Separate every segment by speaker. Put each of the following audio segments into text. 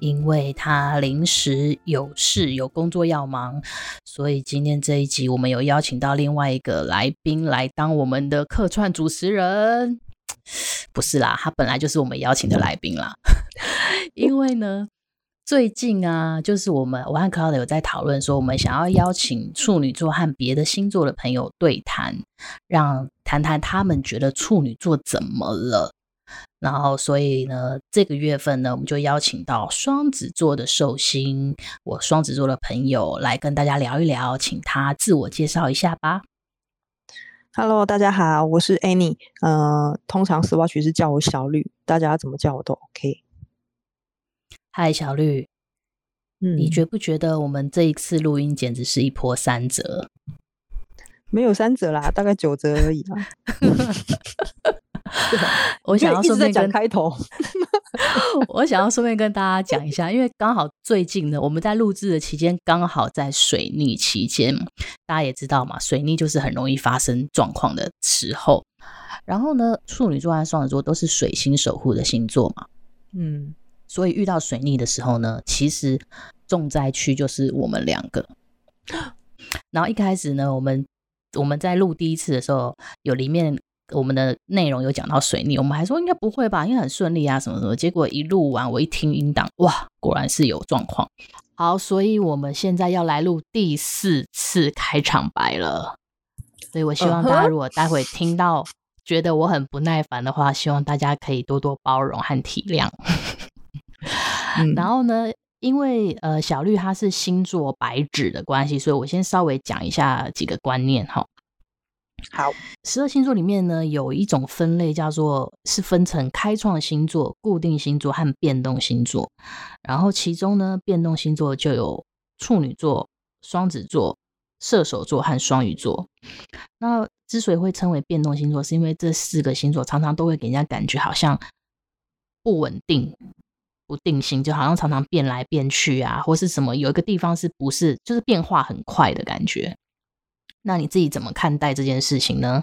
Speaker 1: 因为他临时有事有工作要忙，所以今天这一集我们有邀请到另外一个来宾来当我们的客串主持人。不是啦，他本来就是我们邀请的来宾啦。因为呢。最近啊，就是我们我和 Cloud 有在讨论说，我们想要邀请处女座和别的星座的朋友对谈，让谈谈他们觉得处女座怎么了。然后，所以呢，这个月份呢，我们就邀请到双子座的寿星，我双子座的朋友来跟大家聊一聊，请他自我介绍一下吧。
Speaker 2: Hello，大家好，我是 Annie，呃，通常 Swatch 是叫我小绿，大家怎么叫我都 OK。
Speaker 1: 嗨，小绿，嗯，你觉不觉得我们这一次录音简直是一波三折？
Speaker 2: 没有三折啦，大概九折而已啦。
Speaker 1: 我想要顺便跟
Speaker 2: 开头，
Speaker 1: 我想要顺便跟大家讲一下，因为刚好最近呢，我们在录制的期间刚好在水逆期间，大家也知道嘛，水逆就是很容易发生状况的时候。然后呢，处女座和双子座都是水星守护的星座嘛，嗯。所以遇到水逆的时候呢，其实重灾区就是我们两个。然后一开始呢，我们我们在录第一次的时候，有里面我们的内容有讲到水逆，我们还说应该不会吧，因为很顺利啊，什么什么。结果一录完，我一听音档，哇，果然是有状况。好，所以我们现在要来录第四次开场白了。所以我希望大家如果待会听到觉得我很不耐烦的话，希望大家可以多多包容和体谅。然后呢，因为呃，小绿他是星座白纸的关系，所以我先稍微讲一下几个观念哈。
Speaker 2: 好，
Speaker 1: 十二星座里面呢，有一种分类叫做是分成开创星座、固定星座和变动星座。然后其中呢，变动星座就有处女座、双子座、射手座和双鱼座。那之所以会称为变动星座，是因为这四个星座常常都会给人家感觉好像不稳定。不定性，就好像常常变来变去啊，或是什么有一个地方是不是就是变化很快的感觉？那你自己怎么看待这件事情呢？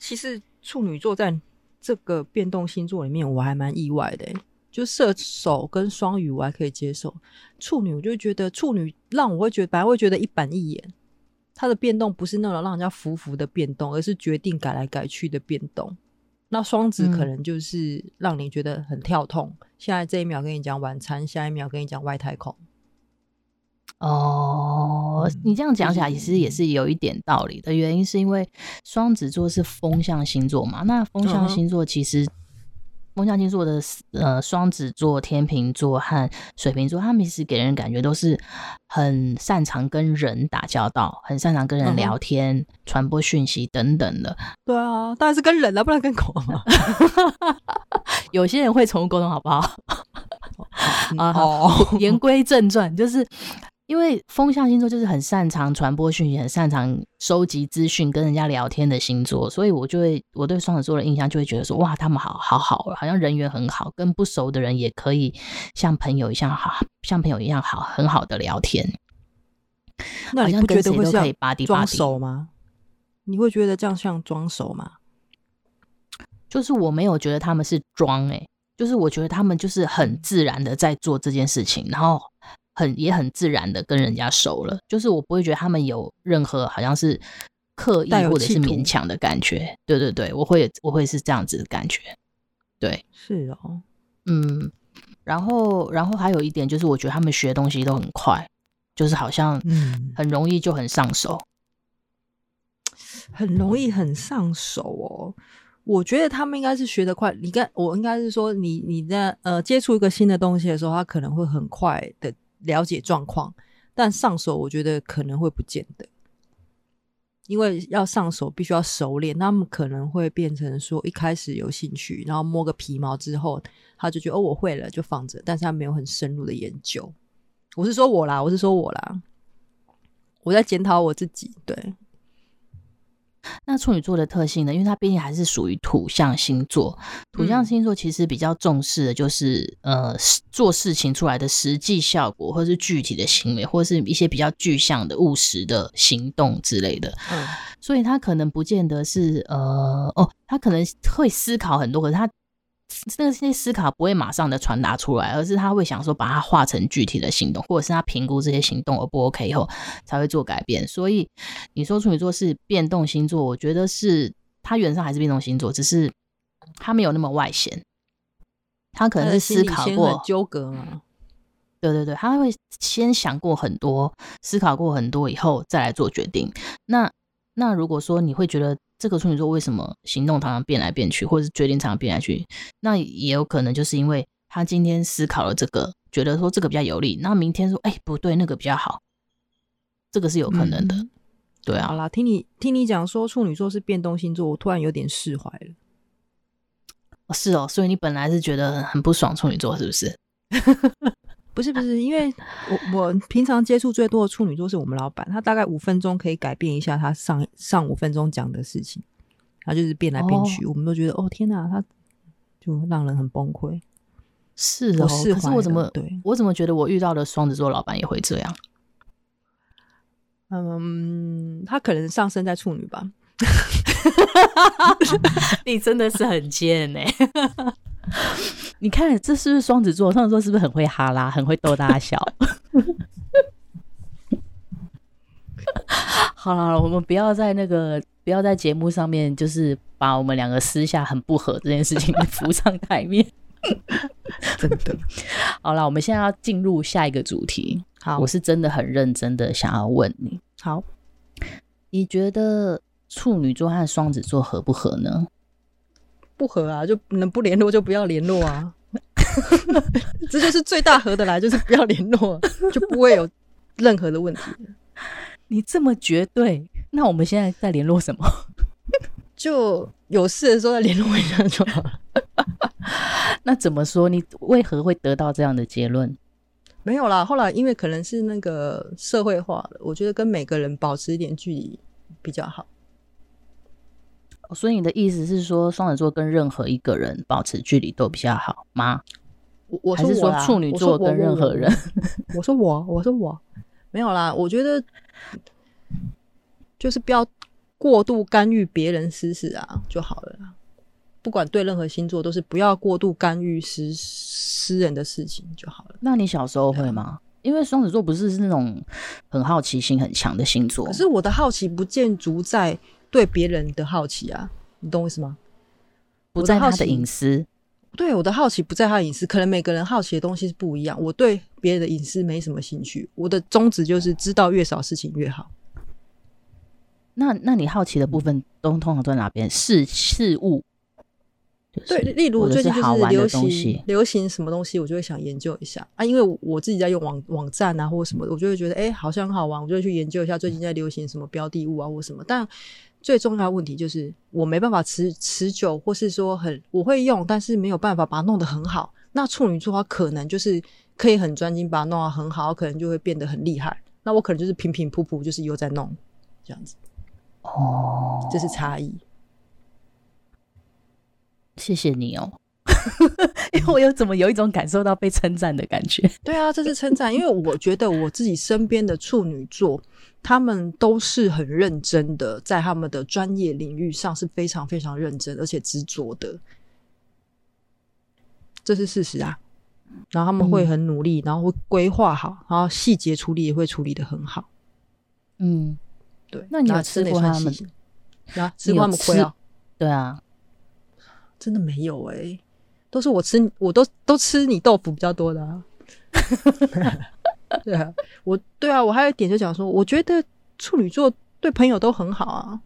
Speaker 2: 其实处女座在这个变动星座里面，我还蛮意外的。就射手跟双鱼我还可以接受，处女我就觉得处女让我会觉得，本来会觉得一板一眼，它的变动不是那种让人家服服的变动，而是决定改来改去的变动。那双子可能就是让你觉得很跳痛，嗯、现在这一秒跟你讲晚餐，下一秒跟你讲外太空。
Speaker 1: 哦，嗯、你这样讲起来，其实也是有一点道理的。原因是因为双子座是风象星座嘛，那风象星座其实。风象星座的呃，双子座、天秤座和水瓶座，他们其实给人感觉都是很擅长跟人打交道，很擅长跟人聊天、嗯、传播讯息等等的。
Speaker 2: 对啊，当然是跟人啊，不然跟狗嘛。
Speaker 1: 有些人会宠物沟通，好不好？啊，好，言归正传，就是。因为风象星座就是很擅长传播讯息，很擅长收集资讯，跟人家聊天的星座，所以我就会我对双子座的印象就会觉得说，哇，他们好好好，好像人缘很好，跟不熟的人也可以像朋友一样好，像朋友一样好，很好的聊天。
Speaker 2: 那你不觉得会像装熟吗？你会觉得这样像装熟吗？
Speaker 1: 就是我没有觉得他们是装，哎，就是我觉得他们就是很自然的在做这件事情，然后。很也很自然的跟人家熟了，就是我不会觉得他们有任何好像是刻意或者是勉强的感觉。对对对，我会我会是这样子的感觉。对，
Speaker 2: 是哦，
Speaker 1: 嗯，然后然后还有一点就是，我觉得他们学东西都很快，就是好像很容易就很上手，
Speaker 2: 嗯、很容易很上手哦。我觉得他们应该是学得快。你看，我应该是说你，你你在呃接触一个新的东西的时候，他可能会很快的。了解状况，但上手我觉得可能会不见得，因为要上手必须要熟练。他们可能会变成说，一开始有兴趣，然后摸个皮毛之后，他就觉得哦，我会了，就放着。但是他没有很深入的研究，我是说我啦，我是说我啦，我在检讨我自己。对，
Speaker 1: 那处女座的特性呢？因为它毕竟还是属于土象星座，土象星座其实比较重视的就是、嗯、呃做事情出来的实际效果，或是具体的行为，或是一些比较具象的务实的行动之类的。嗯，所以他可能不见得是呃哦，他可能会思考很多，可是他。那些思考不会马上的传达出来，而是他会想说把它化成具体的行动，或者是他评估这些行动 O 不 OK 以后才会做改变。所以你说处女座是变动星座，我觉得是他原上还是变动星座，只是他没有那么外显。他可能是思考过
Speaker 2: 纠葛嘛？
Speaker 1: 对对对，他会先想过很多，思考过很多以后再来做决定。那那如果说你会觉得。这个处女座为什么行动常常变来变去，或者是决定常常变来变去？那也有可能就是因为他今天思考了这个，觉得说这个比较有利，那明天说哎不对，那个比较好，这个是有可能的。嗯、对啊，
Speaker 2: 好啦，听你听你讲说处女座是变动星座，我突然有点释怀了。
Speaker 1: 哦，是哦，所以你本来是觉得很不爽处女座，是不是？
Speaker 2: 不是不是，因为我我平常接触最多的处女座是我们老板，他大概五分钟可以改变一下他上上五分钟讲的事情，他就是变来变去，哦、我们都觉得哦天哪，他就让人很崩溃。
Speaker 1: 是哦，是，可是我怎么对我怎么觉得我遇到的双子座老板也会这样？
Speaker 2: 嗯，他可能上升在处女吧。
Speaker 1: 你真的是很贱呢、欸。你看，这是不是双子座？双子座是不是很会哈拉，很会逗大家笑？好了，我们不要在那个，不要在节目上面，就是把我们两个私下很不合这件事情浮上台面。
Speaker 2: 真的。
Speaker 1: 好了，我们现在要进入下一个主题。
Speaker 2: 好，
Speaker 1: 我是真的很认真的想要问你。
Speaker 2: 好，
Speaker 1: 你觉得处女座和双子座合不合呢？
Speaker 2: 不合啊，就能不联络就不要联络啊，这就是最大合得来，就是不要联络，就不会有任何的问题。
Speaker 1: 你这么绝对，那我们现在在联络什么？
Speaker 2: 就有事的时候再联络一下就好了。
Speaker 1: 那怎么说？你为何会得到这样的结论？
Speaker 2: 没有啦，后来因为可能是那个社会化了，我觉得跟每个人保持一点距离比较好。
Speaker 1: 所以你的意思是说，双子座跟任何一个人保持距离都比较好吗？
Speaker 2: 我我
Speaker 1: 还是说处女座跟任何人？
Speaker 2: 我说我，我说我没有啦。我觉得就是不要过度干预别人私事啊就好了啦。不管对任何星座，都是不要过度干预私私人的事情就好了。
Speaker 1: 那你小时候会吗？因为双子座不是是那种很好奇心很强的星座，
Speaker 2: 可是我的好奇不建筑在。对别人的好奇啊，你懂我意思吗？
Speaker 1: 不在他的隐私。
Speaker 2: 对，我的好奇不在他的隐私，可能每个人好奇的东西是不一样。我对别人的隐私没什么兴趣，我的宗旨就是知道越少事情越好。
Speaker 1: 那那你好奇的部分都通常在哪边？事事物。
Speaker 2: 对，例如我最近就是流行流行什么东西，我就会想研究一下啊。因为我自己在用网网站啊，或者什么，我就会觉得哎，好像很好玩，我就会去研究一下最近在流行什么标的物啊，或什么。但最重要的问题就是我没办法持持久，或是说很我会用，但是没有办法把它弄得很好。那处女座可能就是可以很专心把它弄得很好，可能就会变得很厉害。那我可能就是平平铺铺，就是又在弄这样子。哦，这是差异。
Speaker 1: 谢谢你哦，因为我有怎么有一种感受到被称赞的感觉。
Speaker 2: 对啊，这是称赞，因为我觉得我自己身边的处女座。他们都是很认真的，在他们的专业领域上是非常非常认真而且执着的，这是事实啊。然后他们会很努力，然后会规划好，然后细节处理也会处理的很好。
Speaker 1: 嗯，
Speaker 2: 对。
Speaker 1: 那你有吃过他们？
Speaker 2: 啊，吃过他们亏啊？
Speaker 1: 对啊，
Speaker 2: 真的没有哎、欸，都是我吃，我都都吃你豆腐比较多的啊。对啊，我对啊，我还有一点就讲说，我觉得处女座对朋友都很好啊。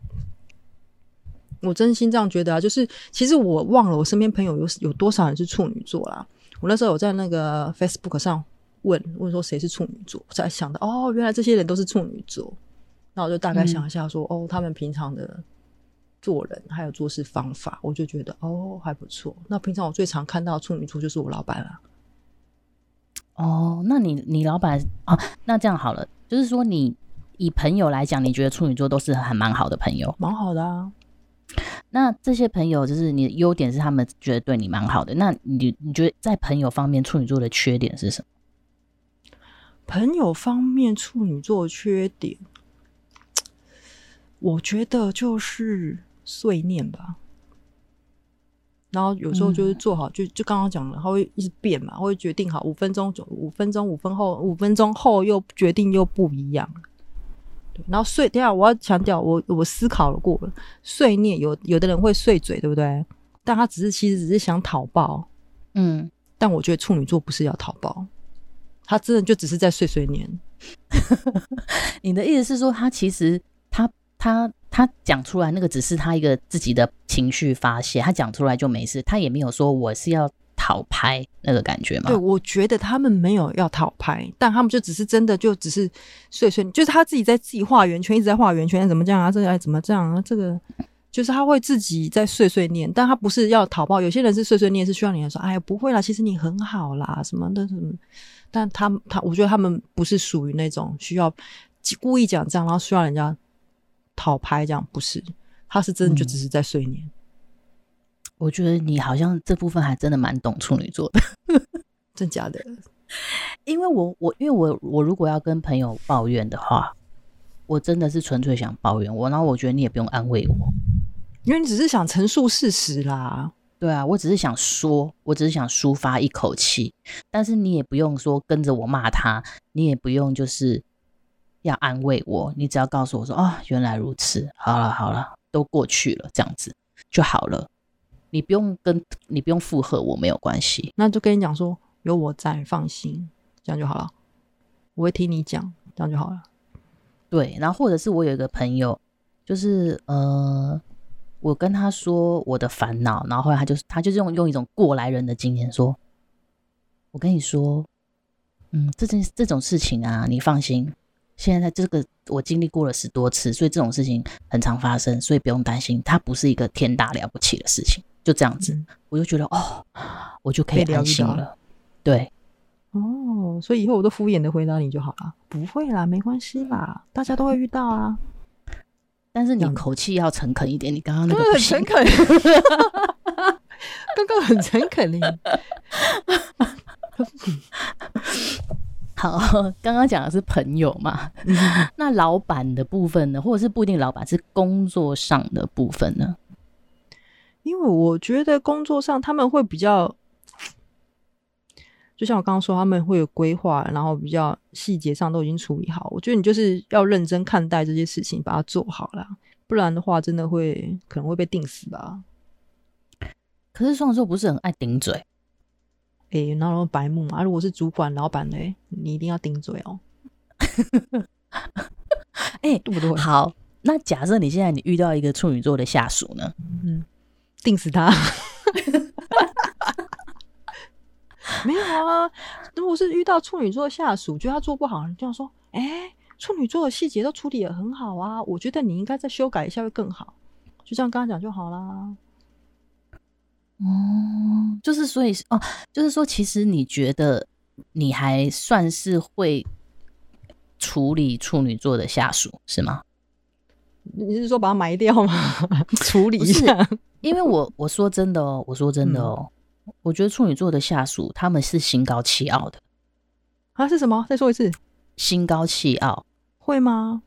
Speaker 2: 我真心这样觉得啊，就是其实我忘了我身边朋友有有多少人是处女座啦。我那时候有在那个 Facebook 上问问说谁是处女座，我才想到哦，原来这些人都是处女座。那我就大概想一下说，嗯、哦，他们平常的做人还有做事方法，我就觉得哦还不错。那平常我最常看到的处女座就是我老板了。
Speaker 1: 哦，那你你老板啊，那这样好了，就是说你以朋友来讲，你觉得处女座都是很蛮好的朋友，
Speaker 2: 蛮好的啊。
Speaker 1: 那这些朋友就是你的优点是他们觉得对你蛮好的，那你你觉得在朋友方面处女座的缺点是什么？
Speaker 2: 朋友方面处女座的缺点，我觉得就是碎念吧。然后有时候就是做好，嗯、就就刚刚讲了，他会一直变嘛，会决定好五分钟，五分钟，五分后，五分钟后又决定又不一样。然后碎，等下我要强调，我我思考了过了，碎念有有的人会碎嘴，对不对？但他只是其实只是想讨报，
Speaker 1: 嗯。
Speaker 2: 但我觉得处女座不是要讨报，他真的就只是在碎碎念。
Speaker 1: 你的意思是说，他其实他他讲出来那个只是他一个自己的情绪发泄，他讲出来就没事，他也没有说我是要。讨拍那个感觉嘛？
Speaker 2: 对，我觉得他们没有要讨拍，但他们就只是真的就只是碎碎，就是他自己在自己画圆圈，一直在画圆圈，怎么这样啊？这个怎么这样啊？这个就是他会自己在碎碎念，但他不是要讨报。有些人是碎碎念，是需要你来说，哎呀，不会啦，其实你很好啦，什么的什么。但他他，我觉得他们不是属于那种需要故意讲这样，然后需要人家讨拍这样，不是，他是真的就只是在睡眠。嗯
Speaker 1: 我觉得你好像这部分还真的蛮懂处女座的，
Speaker 2: 真假的？
Speaker 1: 因为我我因为我我如果要跟朋友抱怨的话，我真的是纯粹想抱怨我，然后我觉得你也不用安慰我，
Speaker 2: 因为你只是想陈述事实啦。
Speaker 1: 对啊，我只是想说，我只是想抒发一口气，但是你也不用说跟着我骂他，你也不用就是要安慰我，你只要告诉我说哦，原来如此，好了好了，都过去了，这样子就好了。你不用跟你不用附和我，没有关系。
Speaker 2: 那就跟你讲说，有我在，放心，这样就好了。我会听你讲，这样就好了。
Speaker 1: 对，然后或者是我有一个朋友，就是呃，我跟他说我的烦恼，然后后来他就他就是用用一种过来人的经验说，我跟你说，嗯，这件这种事情啊，你放心，现在这个我经历过了十多次，所以这种事情很常发生，所以不用担心，它不是一个天大了不起的事情。就这样子，嗯、我就觉得哦，我就可以安心了。对，
Speaker 2: 哦，所以以后我都敷衍的回答你就好了。不会啦，没关系啦，大家都会遇到啊。
Speaker 1: 但是你口气要诚恳一点，你刚刚那个
Speaker 2: 很诚恳 刚刚很诚恳呢。
Speaker 1: 好，刚刚讲的是朋友嘛，那老板的部分呢，或者是不一定老板，是工作上的部分呢？
Speaker 2: 因为我觉得工作上他们会比较，就像我刚刚说，他们会有规划，然后比较细节上都已经处理好。我觉得你就是要认真看待这些事情，把它做好了，不然的话，真的会可能会被定死吧。
Speaker 1: 可是双子座不是很爱顶嘴？
Speaker 2: 哎、欸，那种白目嘛。如果是主管、老板嘞，你一定要顶嘴哦。
Speaker 1: 哎、欸，
Speaker 2: 对不对？
Speaker 1: 好，那假设你现在你遇到一个处女座的下属呢？
Speaker 2: 嗯。定死他！没有啊，如果是遇到处女座的下属，觉得他做不好，你这样说：“哎、欸，处女座的细节都处理得很好啊，我觉得你应该再修改一下会更好。”就这样跟他讲就好啦。
Speaker 1: 哦、嗯，就是所以哦，就是说，其实你觉得你还算是会处理处女座的下属是吗？
Speaker 2: 你是说把它埋掉吗？处理一下。
Speaker 1: 因为我我说真的哦，我说真的哦，嗯、我觉得处女座的下属他们是心高气傲的。
Speaker 2: 啊，是什么？再说一次。
Speaker 1: 心高气傲
Speaker 2: 会吗？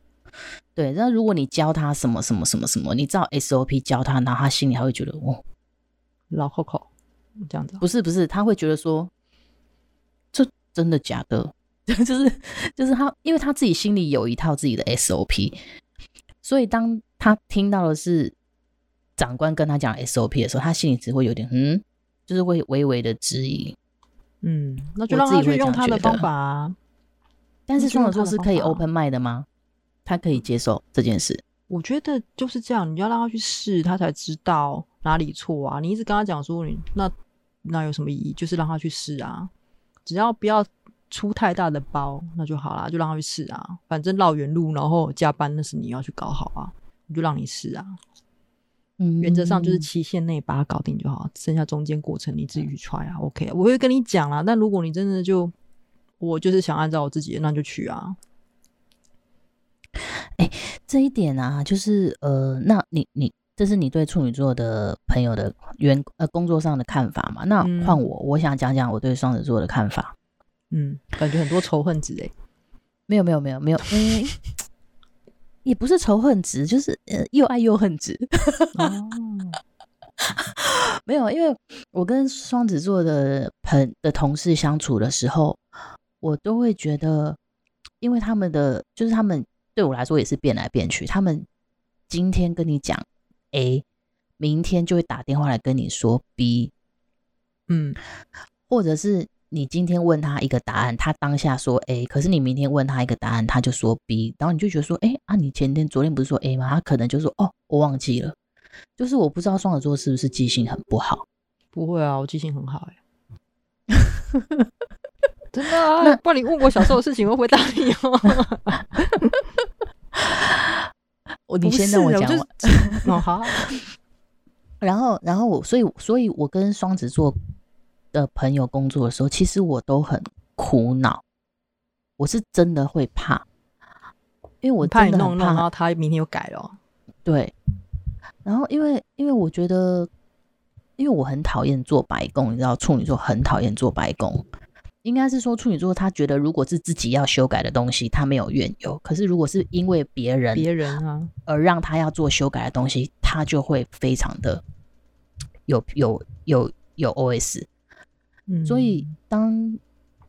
Speaker 1: 对，那如果你教他什么什么什么什么，你照 SOP 教他，然后他心里还会觉得哦，
Speaker 2: 老扣扣这样子。
Speaker 1: 不是不是，他会觉得说，这真的假的？就是就是他，因为他自己心里有一套自己的 SOP，所以当他听到的是。长官跟他讲 SOP 的时候，他心里只会有点嗯，就是会微微的质疑。
Speaker 2: 嗯，那就让他去用他的方法啊。
Speaker 1: 但是双子座是可以 open mind 的吗？他可以接受这件事？
Speaker 2: 我觉得就是这样，你要让他去试，他才知道哪里错啊。你一直跟他讲说你那那有什么意义？就是让他去试啊，只要不要出太大的包，那就好啦，就让他去试啊。反正绕远路，然后加班，那是你要去搞好啊，我就让你试啊。嗯原则上就是期限内把它搞定就好，剩下中间过程你自己去 try 啊，OK，我会跟你讲啦。但如果你真的就我就是想按照我自己的，那就去啊。
Speaker 1: 这一点啊，就是呃，那你你这是你对处女座的朋友的员呃工作上的看法嘛？那换我，嗯、我想讲讲我对双子座的看法。
Speaker 2: 嗯，感觉很多仇恨值哎，
Speaker 1: 没有没有没有没有，嗯，也不是仇恨值，就是呃又爱又恨值。哦，没有，因为我跟双子座的朋的同事相处的时候，我都会觉得，因为他们的就是他们。对我来说也是变来变去。他们今天跟你讲 A，明天就会打电话来跟你说 B，
Speaker 2: 嗯，
Speaker 1: 或者是你今天问他一个答案，他当下说 A，可是你明天问他一个答案，他就说 B，然后你就觉得说，哎啊，你前天、昨天不是说 A 吗？他可能就说，哦，我忘记了。就是我不知道双子座是不是记性很不好？
Speaker 2: 不会啊，我记性很好哎。真的啊？那不然你问我小时候的事情，我会回答你哦。
Speaker 1: 我你先让我讲完。
Speaker 2: 哦好。
Speaker 1: 然后，然后我，所以，所以我跟双子座的朋友工作的时候，其实我都很苦恼。我是真的会怕，因为我怕，弄弄，然后
Speaker 2: 他明天又改了。
Speaker 1: 对。然后，因为，因为我觉得，因为我很讨厌做白工，你知道，处女座很讨厌做白工。应该是说处女座，他觉得如果是自己要修改的东西，他没有缘由；可是如果是因为别人
Speaker 2: 别人啊
Speaker 1: 而让他要做修改的东西，他就会非常的有有有有 OS。嗯，所以当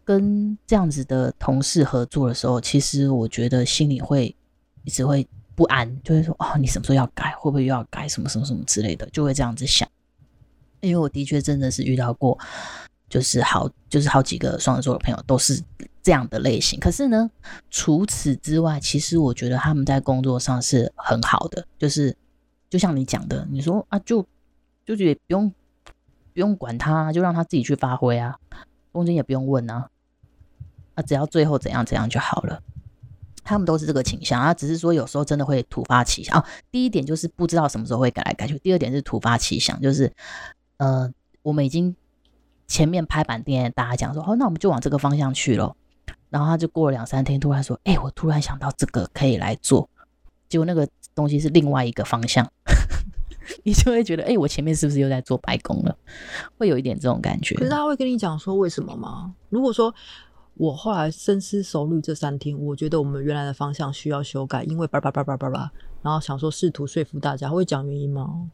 Speaker 1: 跟这样子的同事合作的时候，其实我觉得心里会一直会不安，就会说：哦，你什么时候要改？会不会又要改什么什么什么之类的？就会这样子想。因为我的确真的是遇到过。就是好，就是好几个双子座的朋友都是这样的类型。可是呢，除此之外，其实我觉得他们在工作上是很好的。就是就像你讲的，你说啊，就就也不用不用管他，就让他自己去发挥啊，中间也不用问啊，啊，只要最后怎样怎样就好了。他们都是这个倾向啊，只是说有时候真的会突发奇想。哦，第一点就是不知道什么时候会改来改去，第二点是突发奇想，就是呃，我们已经。前面拍板店大家讲说，哦，那我们就往这个方向去咯。然后他就过了两三天，突然说，哎、我突然想到这个可以来做。结果那个东西是另外一个方向，你就会觉得，哎、我前面是不是又在做白工了？会有一点这种感觉。
Speaker 2: 可是他会跟你讲说为什么吗？如果说我后来深思熟虑这三天，我觉得我们原来的方向需要修改，因为叭叭叭叭叭叭，然后想说试图说服大家，会讲原因吗？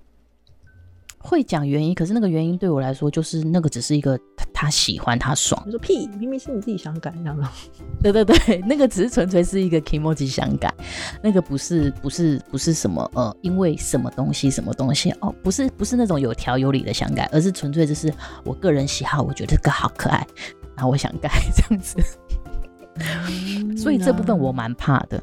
Speaker 1: 会讲原因，可是那个原因对我来说，就是那个只是一个他，他喜欢他爽。
Speaker 2: 我说屁，明明是你自己想改那样 的。
Speaker 1: 对对对，那个只是纯粹是一个 kimochi 想改，那个不是不是不是什么呃，因为什么东西什么东西哦，不是不是那种有条有理的想改，而是纯粹就是我个人喜好，我觉得这个好可爱，然后我想改 这样子。所以这部分我蛮怕的。